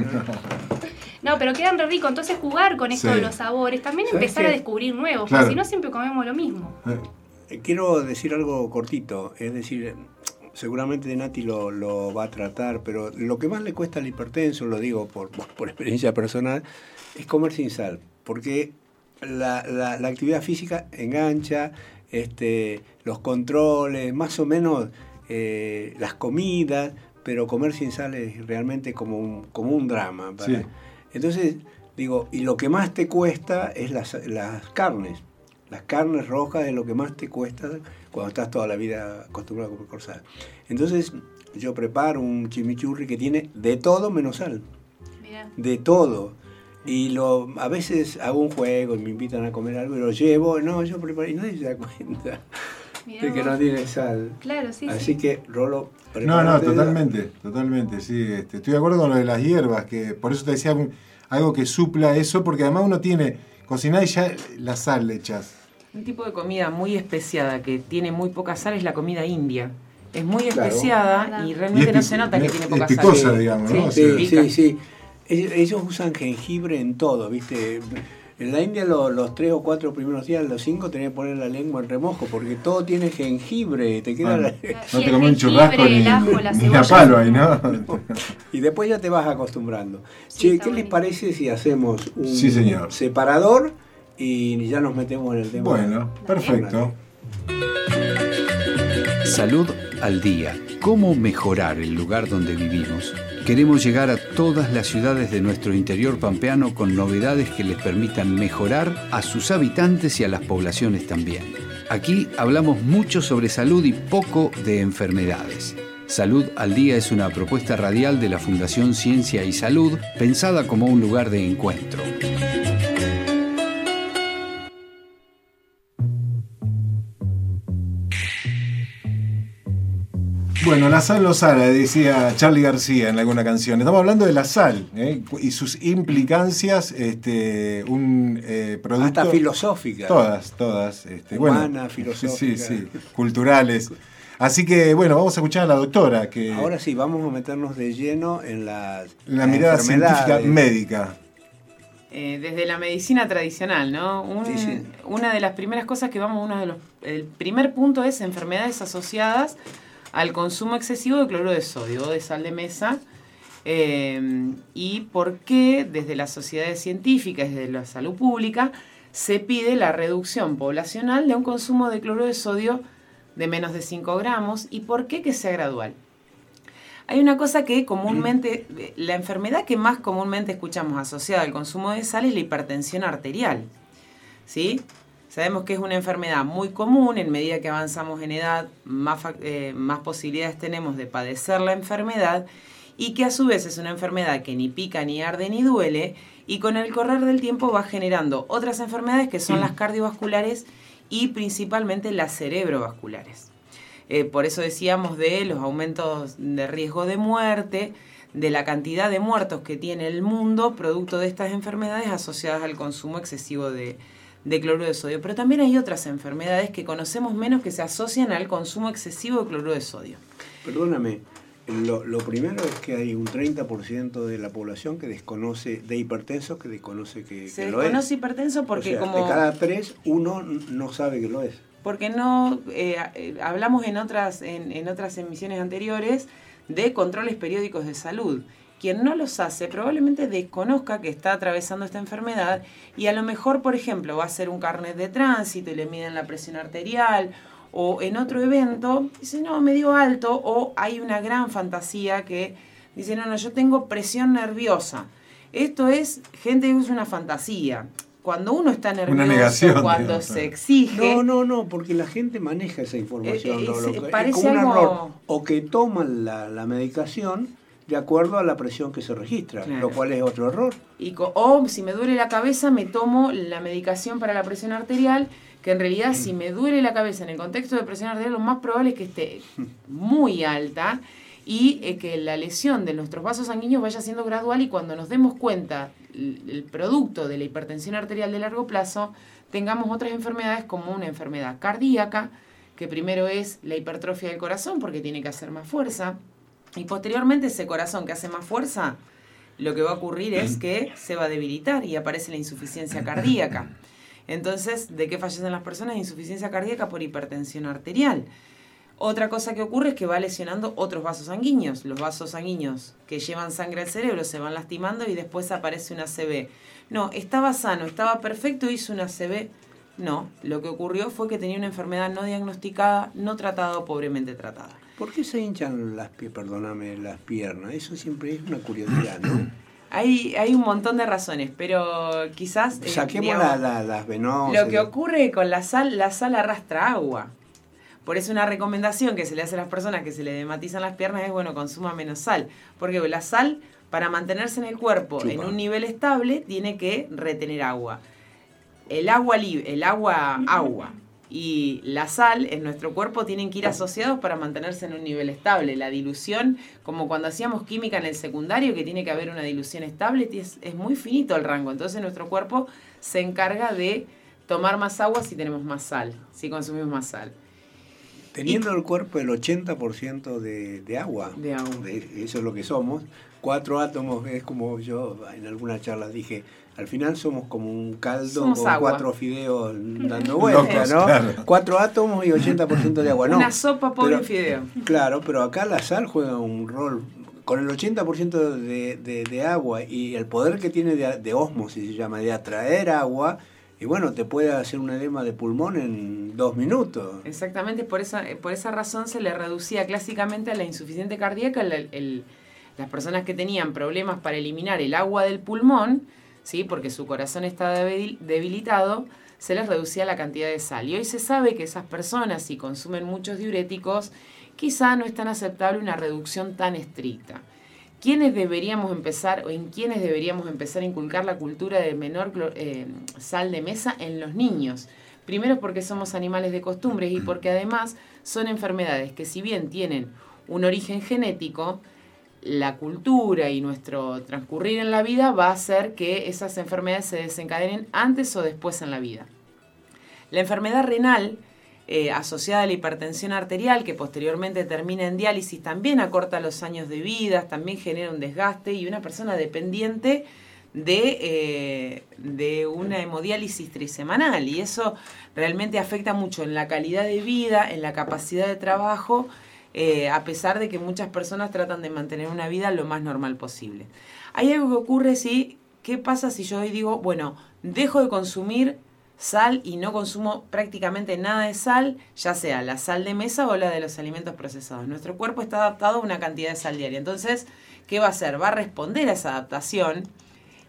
No, pero quedan re rico. Entonces jugar con esto Sí. de los sabores. También ¿Sabes empezar qué? a descubrir nuevos. Claro. Porque si no, siempre comemos lo mismo. Eh, Eh, Quiero decir algo cortito, es decir, seguramente Nati lo, lo va a tratar, pero lo que más le cuesta al hipertenso, lo digo por, por experiencia personal, es comer sin sal, porque la, la- la actividad física engancha, este, los controles, más o menos eh, las comidas, pero comer sin sal es realmente como un, como un drama. Sí. Entonces, digo, y lo que más te cuesta es las, las carnes. Las carnes rojas es lo que más te cuesta cuando estás toda la vida acostumbrado a comer corsada. Entonces, yo preparo un chimichurri que tiene de todo menos sal. Mirá. De todo. Y lo, a veces hago un juego y me invitan a comer algo y lo llevo. No, yo preparo y nadie se da cuenta Mirá de que vos. no tiene sal. Claro, sí, Así sí. que, Rolo, No, no, totalmente, totalmente, sí. Este, estoy de acuerdo con lo de las hierbas, que por eso te decía algo que supla eso, porque además uno tiene cocinar y ya la sal le echas. Un tipo de comida muy especiada que tiene muy poca sal es la comida india. Es muy Claro. especiada y Y realmente es no se nota que es- tiene es poca picosa, sal. digamos, ¿no? Sí, sí, sí. Ellos, usan jengibre en todo, ¿viste? En la India lo- los tres o cuatro primeros días, los cinco, tenés que poner la lengua en remojo porque todo tiene jengibre, te queda Bueno. la- No Y te el comes un churrasco jengibre, ni, el ajo, la ni cebolla. a palo ahí, ¿no? y después ya te vas acostumbrando. Sí, che, ¿qué les buenísimo. parece si hacemos un Sí, señor. separador y ya nos metemos en el tema? Bueno, perfecto. Salud al día. ¿Cómo mejorar el lugar donde vivimos? Queremos llegar a todas las ciudades de nuestro interior pampeano con novedades que les permitan mejorar a sus habitantes y a las poblaciones también. Aquí hablamos mucho sobre salud y poco de enfermedades. Salud al Día es una propuesta radial de la Fundación Ciencia y Salud pensada como un lugar de encuentro. Bueno, la sal no sale, decía Charlie García en alguna canción. Estamos hablando de la sal ¿eh? y sus implicancias, este, un eh, producto... Hasta filosófica. Todas, todas. Este, Humana, bueno, filosófica. Sí, sí, culturales. Así que, bueno, vamos a escuchar a la doctora, que Ahora sí, vamos a meternos de lleno en las, la mirada científica médica. Eh, desde la medicina tradicional, ¿no? Un- Sí, sí. Una de las primeras cosas que vamos, uno de los, el primer punto es enfermedades asociadas al consumo excesivo de cloruro de sodio o de sal de mesa. eh, y por qué desde las sociedades científicas, desde la salud pública, se pide la reducción poblacional de un consumo de cloruro de sodio de menos de 5 gramos y por qué que sea gradual. Hay una cosa que comúnmente, la enfermedad que más comúnmente escuchamos asociada al consumo de sal es la hipertensión arterial. ¿Sí? Sabemos que es una enfermedad muy común, en medida que avanzamos en edad, más, eh, más posibilidades tenemos de padecer la enfermedad y que a su vez es una enfermedad que ni pica, ni arde, ni duele y con el correr del tiempo va generando otras enfermedades que son las cardiovasculares y principalmente las cerebrovasculares. Eh, por eso decíamos de los aumentos de riesgo de muerte, de la cantidad de muertos que tiene el mundo producto de estas enfermedades asociadas al consumo excesivo de, de cloruro de sodio. Pero también hay otras enfermedades que conocemos menos que se asocian al consumo excesivo de cloruro de sodio. Perdóname, lo, primero es que hay un 30% de la población que desconoce, de hipertensos que desconoce que, Se lo desconoce hipertenso porque como... De cada tres, uno no sabe que lo es. Porque no, eh, eh, hablamos en otras, en, en otras emisiones anteriores de controles periódicos de salud. Quien no los hace probablemente desconozca que está atravesando esta enfermedad y a lo mejor, por ejemplo, va a hacer un carnet de tránsito y le miden la presión arterial o en otro evento, dice, no, me dio alto, o hay una gran fantasía que dice, no, no, yo tengo presión nerviosa. Esto es gente que usa una fantasía. Cuando uno está nervioso, cuando se exige. No, no, no, porque la gente maneja esa información. Eh, parece un error. O que toman la, la medicación de acuerdo a la presión que se registra, lo cual es otro error. Y, o si me duele la cabeza, me tomo la medicación para la presión arterial que en realidad si me duele la cabeza en el contexto de presión arterial, lo más probable es que esté muy alta y eh, que la lesión de nuestros vasos sanguíneos vaya siendo gradual y cuando nos demos cuenta el producto de la hipertensión arterial de largo plazo, tengamos otras enfermedades como una enfermedad cardíaca, que primero es la hipertrofia del corazón porque tiene que hacer más fuerza, y posteriormente ese corazón que hace más fuerza, lo que va a ocurrir es que se va a debilitar y aparece la insuficiencia cardíaca. Entonces, ¿de qué fallecen las personas? Insuficiencia cardíaca por hipertensión arterial. Otra cosa que ocurre es que va lesionando otros vasos sanguíneos. Los vasos sanguíneos que llevan sangre al cerebro se van lastimando y después aparece una CB. No, estaba sano, estaba perfecto, hizo una CB. No, lo que ocurrió fue que tenía una enfermedad no diagnosticada, no tratada o pobremente tratada. ¿Por qué se hinchan las, perdóname, las piernas? Eso siempre es una curiosidad, ¿no? Hay, hay un montón de razones, pero quizás... Eh, Saquemos las venosas. Lo que ocurre con la sal, la sal arrastra agua. Por eso una recomendación que se le hace a las personas que se le dematizan las piernas es, bueno, consuma menos sal. Porque la sal, para mantenerse en el cuerpo en un nivel estable, tiene que retener agua. El agua, el agua, agua y la sal en nuestro cuerpo tienen que ir asociados para mantenerse en un nivel estable. La dilución, como cuando hacíamos química en el secundario, que tiene que haber una dilución estable, es, es muy finito el rango. Entonces nuestro cuerpo se encarga de tomar más agua si tenemos más sal, si consumimos más sal. Teniendo el cuerpo el 80% de, de agua, de agua. eso es lo que somos, cuatro átomos, es como yo en alguna charla dije, al final somos como un caldo con cuatro fideos dando vueltas, ¿no? Cuatro átomos y 80% de agua, ¿no? Una sopa pobre fideo. Claro, pero acá la sal juega un rol con el 80% de, de, de, agua y el poder que tiene de, de osmosis, se llama, de atraer agua, y bueno, te puede hacer un edema de pulmón en dos minutos. Exactamente, por esa, por esa razón se le reducía clásicamente a la insuficiente cardíaca el, las personas que tenían problemas para eliminar el agua del pulmón, ¿sí? porque su corazón está debilitado, se les reducía la cantidad de sal. Y hoy se sabe que esas personas, si consumen muchos diuréticos, quizá no es tan aceptable una reducción tan estricta. ¿Quiénes deberíamos empezar o en quiénes deberíamos empezar a inculcar la cultura de menor eh, sal de mesa en los niños? Primero porque somos animales de costumbres y porque además son enfermedades que si bien tienen un origen genético, la cultura y nuestro transcurrir en la vida va a hacer que esas enfermedades se desencadenen antes o después en la vida. La enfermedad renal eh, asociada a la hipertensión arterial, que posteriormente termina en diálisis, también acorta los años de vida, también genera un desgaste y una persona dependiente de, eh, de una hemodiálisis trisemanal. Y eso realmente afecta mucho en la calidad de vida, en la capacidad de trabajo, eh, a pesar de que muchas personas tratan de mantener una vida lo más normal posible. Hay algo que ocurre, sí, ¿qué pasa si yo hoy digo, bueno, dejo de consumir sal y no consumo prácticamente nada de sal, ya sea la sal de mesa o la de los alimentos procesados. Nuestro cuerpo está adaptado a una cantidad de sal diaria. Entonces, ¿qué va a hacer? Va a responder a esa adaptación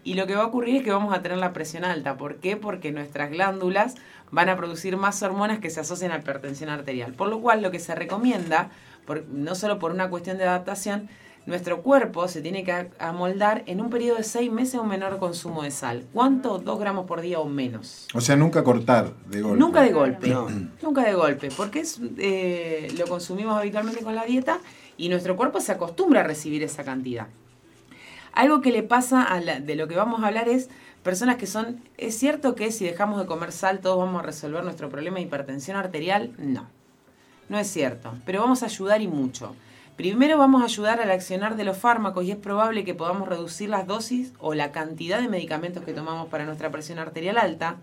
y lo que va a ocurrir es que vamos a tener la presión alta. ¿Por qué? Porque nuestras glándulas van a producir más hormonas que se asocian a hipertensión arterial. Por lo cual, lo que se recomienda, no solo por una cuestión de adaptación, nuestro cuerpo se tiene que amoldar en un periodo de seis meses a un menor consumo de sal. ¿Cuánto? Dos gramos por día o menos. O sea, nunca cortar de golpe. Nunca de golpe. Nunca de golpe. Porque es, eh, lo consumimos habitualmente con la dieta y nuestro cuerpo se acostumbra a recibir esa cantidad. Algo que le pasa a de lo que vamos a hablar es personas que son, ¿es cierto que si dejamos de comer sal todos vamos a resolver nuestro problema de hipertensión arterial? No, no es cierto, pero vamos a ayudar y mucho. Primero vamos a ayudar al accionar de los fármacos y es probable que podamos reducir las dosis o la cantidad de medicamentos que tomamos para nuestra presión arterial alta,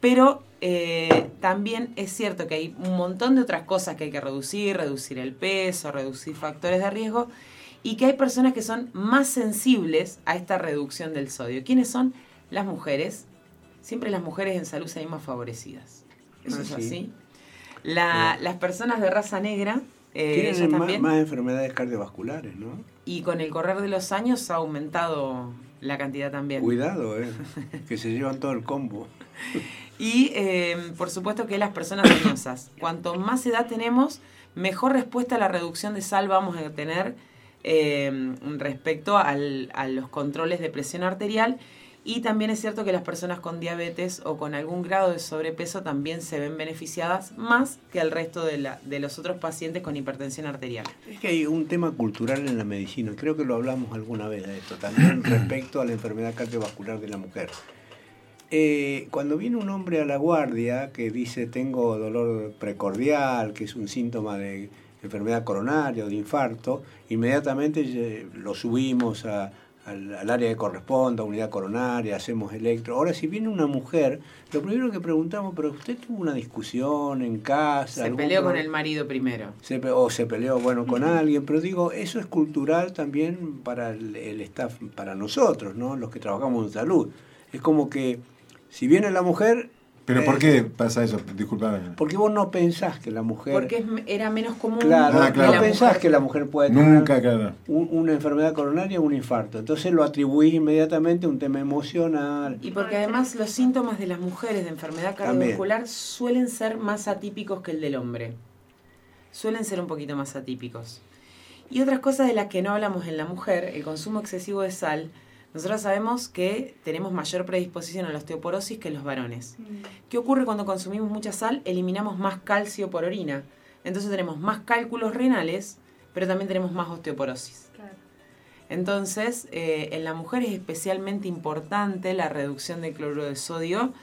pero eh, también es cierto que hay un montón de otras cosas que hay que reducir, reducir el peso, reducir factores de riesgo y que hay personas que son más sensibles a esta reducción del sodio. ¿Quiénes son? Las mujeres. Siempre las mujeres en salud se ven más favorecidas. Eso ah, es así. Las personas de raza negra eh, Tienen más, enfermedades cardiovasculares, ¿no? Y con el correr de los años ha aumentado la cantidad también. Cuidado, ¿eh? que se llevan todo el combo. y eh, por supuesto que las personas dañosas. Cuanto más edad tenemos, mejor respuesta a la reducción de sal vamos a tener eh, respecto al, a los controles de presión arterial y también es cierto que las personas con diabetes o con algún grado de sobrepeso también se ven beneficiadas más que el resto de, la, de los otros pacientes con hipertensión arterial. Es que hay un tema cultural en la medicina, creo que lo hablamos alguna vez de esto, también respecto a la enfermedad cardiovascular de la mujer. Eh, cuando viene un hombre a la guardia que dice tengo dolor precordial, que es un síntoma de enfermedad coronaria o de infarto, inmediatamente eh, lo subimos a, al, área que corresponda, unidad coronaria, hacemos electro. Ahora, si viene una mujer, lo primero que preguntamos, pero usted tuvo una discusión en casa. Se peleó con el marido primero. o se peleó, bueno, con alguien, pero digo, eso es cultural también para el, el staff, para nosotros, ¿no? Los que trabajamos en salud. Es como que si viene la mujer, ¿Pero por qué pasa eso? Disculpame. Porque vos no pensás que la mujer... Porque era menos común. Claro, ah, no pensás que la mujer puede Nunca, tener una enfermedad coronaria o un infarto. Entonces lo atribuís inmediatamente a un tema emocional. Y porque además los síntomas de las mujeres de enfermedad cardiovascular suelen ser más atípicos que el del hombre. Suelen ser un poquito más atípicos. Y otras cosas de las que no hablamos en la mujer, el consumo excesivo de sal nosotros sabemos que tenemos mayor predisposición a la osteoporosis que los varones. Mm. ¿Qué ocurre cuando consumimos mucha sal? Eliminamos más calcio por orina. Entonces tenemos más cálculos renales, pero también tenemos más osteoporosis. Entonces, eh, en la mujer es especialmente importante la reducción del cloruro de sodio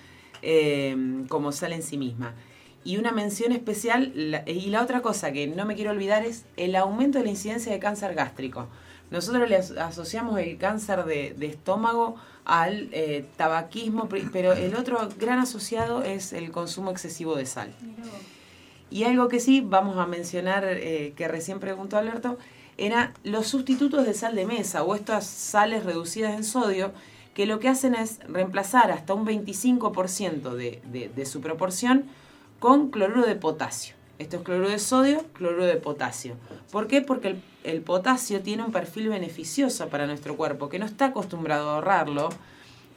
eh, como sal en sí misma. Y una mención especial, y la otra cosa que no me quiero olvidar es el aumento de la incidencia de cáncer gástrico. Nosotros le asociamos el cáncer de, estómago al eh, tabaquismo, pero el otro gran asociado es el consumo excesivo de sal. Y algo que sí vamos a mencionar, eh, que recién preguntó Alberto, era los sustitutos de sal de mesa o estas sales reducidas en sodio, que lo que hacen es reemplazar hasta un 25% de, de su proporción con cloruro de potasio. Esto es cloruro de sodio, cloruro de potasio. ¿Por qué? Porque el, potasio tiene un perfil beneficioso para nuestro cuerpo, que no está acostumbrado a ahorrarlo.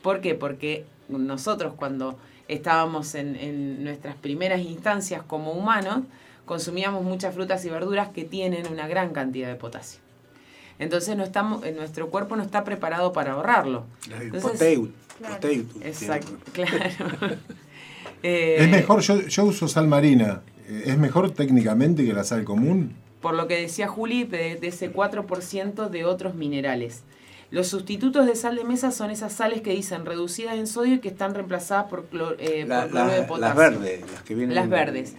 ¿Por qué? Porque nosotros cuando estábamos en, nuestras primeras instancias como humanos, consumíamos muchas frutas y verduras que tienen una gran cantidad de potasio. Entonces no estamos, nuestro cuerpo no está preparado para ahorrarlo. Entonces, Exacto, claro. es mejor, yo, yo uso sal marina ¿Es mejor técnicamente que la sal común? Por lo que decía Juli, de, ese 4% de otros minerales. Los sustitutos de sal de mesa son esas sales que dicen reducidas en sodio y que están reemplazadas por, eh, cloro de potasio. Las verdes, las que vienen. Las verdes.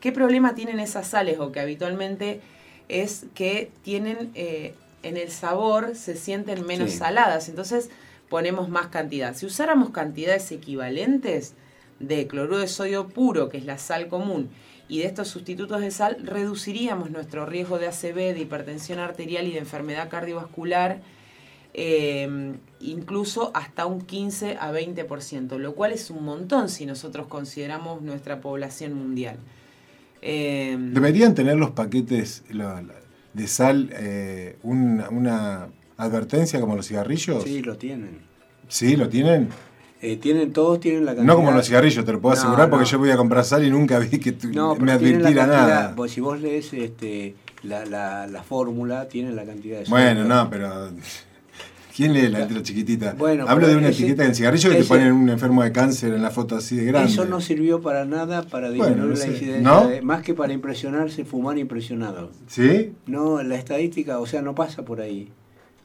¿Qué problema tienen esas sales o que habitualmente es que tienen eh, en el sabor se sienten menos saladas? Entonces ponemos más cantidad. Si usáramos cantidades equivalentes de cloruro de sodio puro, que es la sal común, y de estos sustitutos de sal reduciríamos nuestro riesgo de ACV, de hipertensión arterial y de enfermedad cardiovascular eh, incluso hasta un 15 a 20%, lo cual es un montón si nosotros consideramos nuestra población mundial. Eh, ¿Deberían tener los paquetes de sal eh, un- una advertencia como los cigarrillos? Sí, lo tienen. ¿Sí, lo tienen? Eh, tienen todos tienen la cantidad. No como los cigarrillos, te lo puedo No, asegurar, porque no. yo voy a comprar sal y nunca vi que tu- No, me advirtiera nada. Vos, si vos lees este, la, la, la fórmula, tienen la cantidad de Bueno, no, pero. ¿Quién lee la letra chiquitita? Bueno, Hablo de una ese- etiqueta en cigarrillo que te ponen un enfermo de cáncer en la foto así de grande. Eso no sirvió para nada para disminuir la incidencia. ¿No? de- más que para impresionarse, fumar impresionado. ¿Sí? No, la estadística, o sea, no pasa por ahí.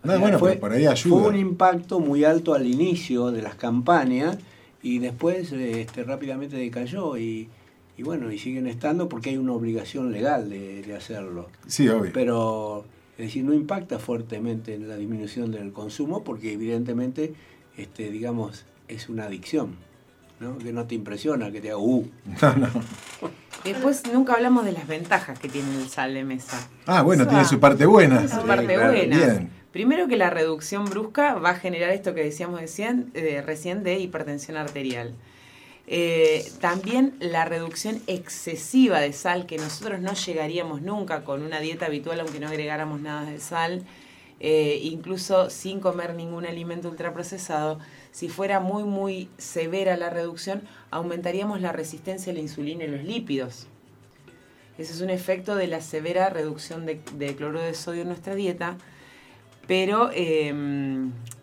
No, sea, bueno, pero por ahí ayuda. Fue un impacto muy alto al inicio de las campañas y después este, rápidamente decayó y, y bueno, y siguen estando porque hay una obligación legal de, de hacerlo. Sí, obvio. Pero, es decir, no impacta fuertemente en la disminución del consumo porque evidentemente, este, digamos, es una adicción. ¿no? Que no te impresiona, que te haga uh. No, no. después nunca hablamos de las ventajas que tiene el sal de mesa. Ah, bueno, O sea, tiene su parte buena. Su Sí, parte claro. buena. Bien. Primero que la reducción brusca va a generar esto que decíamos recién, eh, recién de hipertensión arterial. Eh, también la reducción excesiva de sal, que nosotros no llegaríamos nunca con una dieta habitual, aunque no agregáramos nada de sal, eh, incluso sin comer ningún alimento ultraprocesado, si fuera muy, muy severa la reducción, aumentaríamos la resistencia a la insulina y los lípidos. Ese es un efecto de la severa reducción de, de cloruro de sodio en nuestra dieta, pero eh,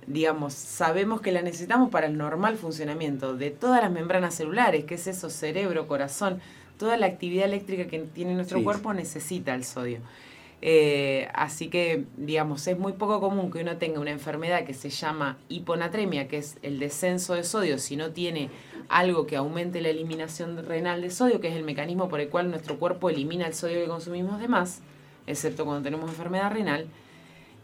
digamos, sabemos que la necesitamos para el normal funcionamiento de todas las membranas celulares, que es eso, cerebro, corazón, toda la actividad eléctrica que tiene nuestro Sí. cuerpo necesita el sodio. Eh, así que, digamos, es muy poco común que uno tenga una enfermedad que se llama hiponatremia, que es el descenso de sodio, si no tiene algo que aumente la eliminación renal de sodio, que es el mecanismo por el cual nuestro cuerpo elimina el sodio que consumimos de más, excepto cuando tenemos enfermedad renal.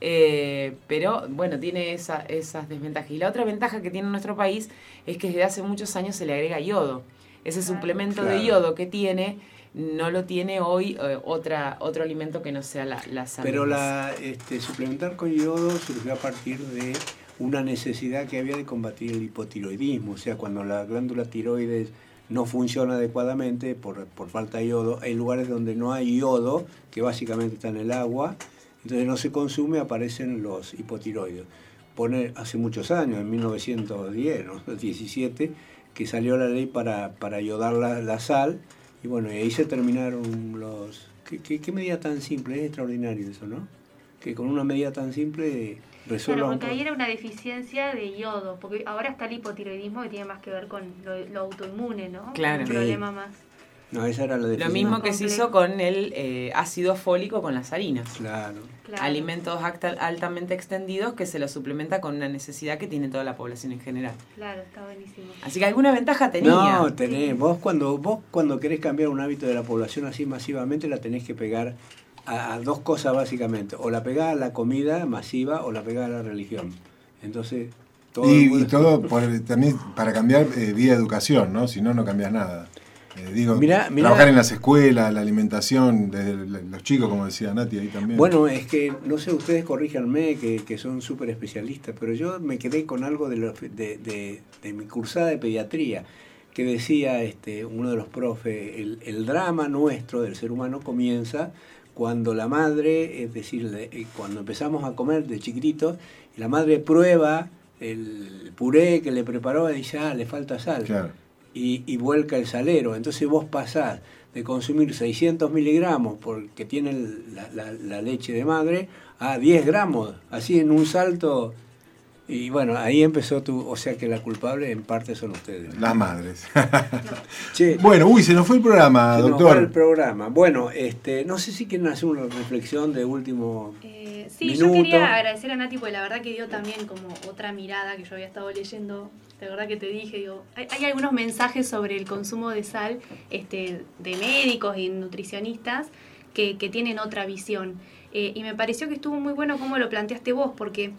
Eh, pero bueno, tiene esa- esas desventajas. Y la otra ventaja que tiene nuestro país es que desde hace muchos años se le agrega yodo. Ese suplemento de Claro. yodo que tiene no lo tiene hoy eh, otra, otro alimento que no sea la, la sal. Pero la, este, suplementar con yodo surgió a partir de una necesidad que había de combatir el hipotiroidismo, o sea, cuando la glándula tiroides no funciona adecuadamente por, por falta de yodo, hay lugares donde no hay yodo, que básicamente está en el agua, entonces no se consume, aparecen los hipotiroides. Pone hace muchos años, en 1910, ¿no? 17, que salió la ley para, para ayudar la, la sal, y bueno, y ahí se terminaron los... ¿Qué, qué, qué medida tan simple? Es extraordinario eso, ¿no? Que con una medida tan simple resuelva Claro, un porque ahí era una deficiencia de yodo, porque ahora está el hipotiroidismo que tiene más que ver con lo, lo autoinmune, ¿no? Claro. Un problema más. No, esa era la Lo mismo que se hizo con el eh, ácido fólico con las harinas. Claro. Claro. Alimentos altamente extendidos que se los suplementa con una necesidad que tiene toda la población en general. Claro, está buenísimo. Así que alguna ventaja tenía. No, tenés, vos cuando, vos cuando querés cambiar un hábito de la población así masivamente, la tenés que pegar a, a dos cosas básicamente. O la pegás a la comida masiva o la pegás a la religión. Entonces, todo Y, y todo por- también para cambiar eh, vía educación, ¿no? Si no, no cambias nada. Eh, digo, Mirá, mirá. trabajar en las escuelas, la alimentación, desde los chicos, como decía Nati ahí también. Bueno, es que, no sé, ustedes corríjanme, que, que son súper especialistas, pero yo me quedé con algo de, los- de, de- de mi cursada de pediatría, que decía este, uno de los profes, el, el drama nuestro del ser humano comienza cuando la madre, es decir, eh, cuando empezamos a comer de chiquititos, la madre prueba el puré que le preparó y dice, ah, le falta sal Claro. Y, y vuelca el salero. Entonces vos pasás de consumir 600 miligramos porque tiene la, la- la leche de madre a 10 gramos, así en un salto. Y bueno, ahí empezó tu, o sea que la culpable en parte son ustedes. Las madres. Che, bueno, uy, se nos fue el programa, se nos doctor. va el programa. Bueno, este, no sé si quieren hacer una reflexión de último. Eh, sí, Minuto. yo quería agradecer a Nati porque la verdad que dio también como otra mirada que yo había estado leyendo. De verdad que te dije, digo, hay, hay algunos mensajes sobre el consumo de sal este, de médicos y nutricionistas que, que tienen otra visión. Eh, y me pareció que estuvo muy bueno cómo lo planteaste vos, porque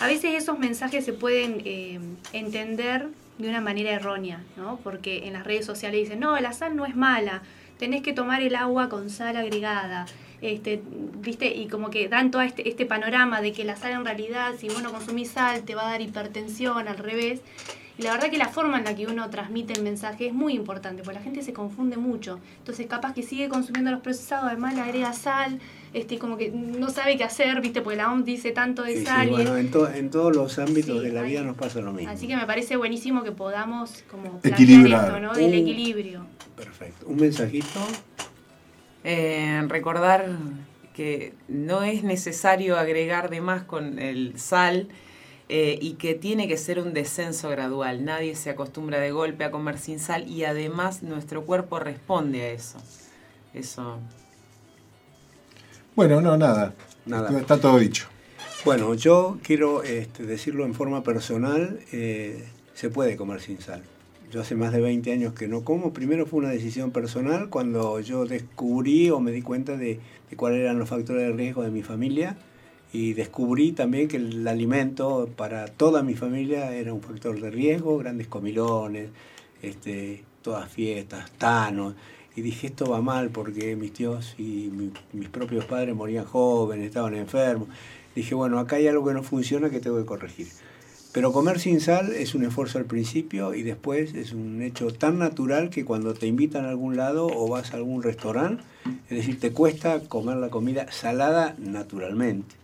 a veces esos mensajes se pueden eh, entender de una manera errónea, ¿no? Porque en las redes sociales dicen, no, la sal no es mala, tenés que tomar el agua con sal agregada. Este, ¿viste? Y como que dan todo este, este panorama de que la sal en realidad, si vos no consumís sal, te va a dar hipertensión, al revés. Y la verdad que la forma en la que uno transmite el mensaje es muy importante, porque la gente se confunde mucho. Entonces, capaz que sigue consumiendo los procesados, además le agrega sal, este, como que no sabe qué hacer, ¿viste? Porque la OMS dice tanto de Sí, sí, sal. y bueno, es- en, to- en todos los ámbitos Sí, de la vida nos pasa lo mismo. Así que me parece buenísimo que podamos como plantear Equilibrar. esto, ¿no? Del equilibrio. Perfecto. Un mensajito. Eh, recordar que no es necesario agregar de más con el sal eh, y que tiene que ser un descenso gradual. Nadie se acostumbra de golpe a comer sin sal y además nuestro cuerpo responde a eso. Eso. Bueno, no, nada. Nada. Está todo dicho. Bueno, yo quiero este, decirlo en forma personal, eh, se puede comer sin sal. Yo hace más de 20 años que no como. Primero fue una decisión personal cuando yo descubrí o me di cuenta de, cuáles eran los factores de riesgo de mi familia y descubrí también que el alimento para toda mi familia era un factor de riesgo, grandes comilones, este, todas fiestas, tanos. Y dije, esto va mal porque mis tíos y mi- mis propios padres morían jóvenes, estaban enfermos. Dije, bueno, acá hay algo que no funciona que tengo que corregir. Pero comer sin sal es un esfuerzo al principio y después es un hecho tan natural que cuando te invitan a algún lado o vas a algún restaurante, es decir, te cuesta comer la comida salada naturalmente.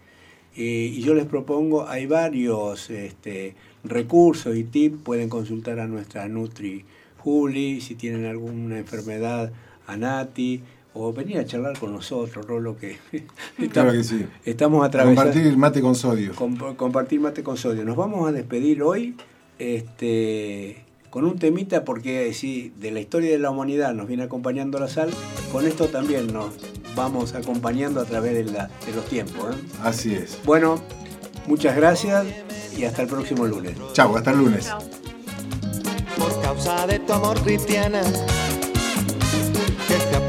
Eh, y yo les propongo, hay varios este, recursos y tips, pueden consultar a nuestra Nutri Juli, si tienen alguna enfermedad, a Nati, o venir a charlar con nosotros, Rolo, que Claro que sí. estamos A atravesando compartir mate con sodio. comp- compartir mate con sodio. Nos vamos a despedir hoy este, con un temita porque sí, de la historia de la humanidad nos viene acompañando la sal, con esto también nos vamos acompañando a través de, la- de los tiempos. ¿eh? Así es. Bueno, muchas gracias y hasta el próximo lunes. Chau, hasta el lunes. Por causa de tu amor cristiana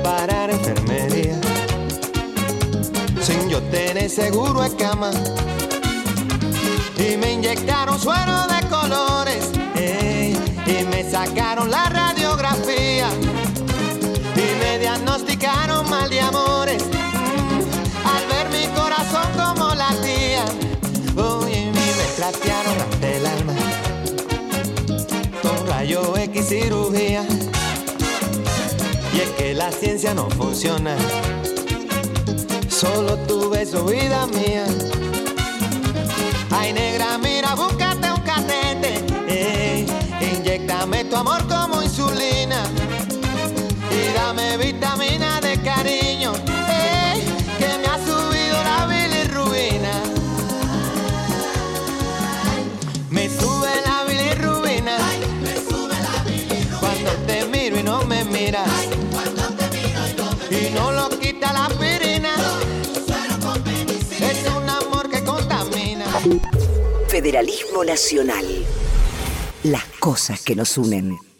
parar enfermería. Sin yo tener seguro en cama. Y me inyectaron suero de colores ey, y me sacaron la radiografía. Y me diagnosticaron mal de amores Mm, al ver mi corazón como latía. Oye, y me trastearon hasta el alma. Con rayo X cirugía. La ciencia no funciona. Solo tu beso, vida mía. Ay, negra, mira, búscate un catete. Ey, inyectame tu amor como insulina. Y dame vitamina de cariño. Ey, que me ha subido la bilirrubina. Me sube la bilirrubina. Cuando te miro y no me miras. La aspirina. Es un amor que contamina. Federalismo Nacional. Las cosas que nos unen.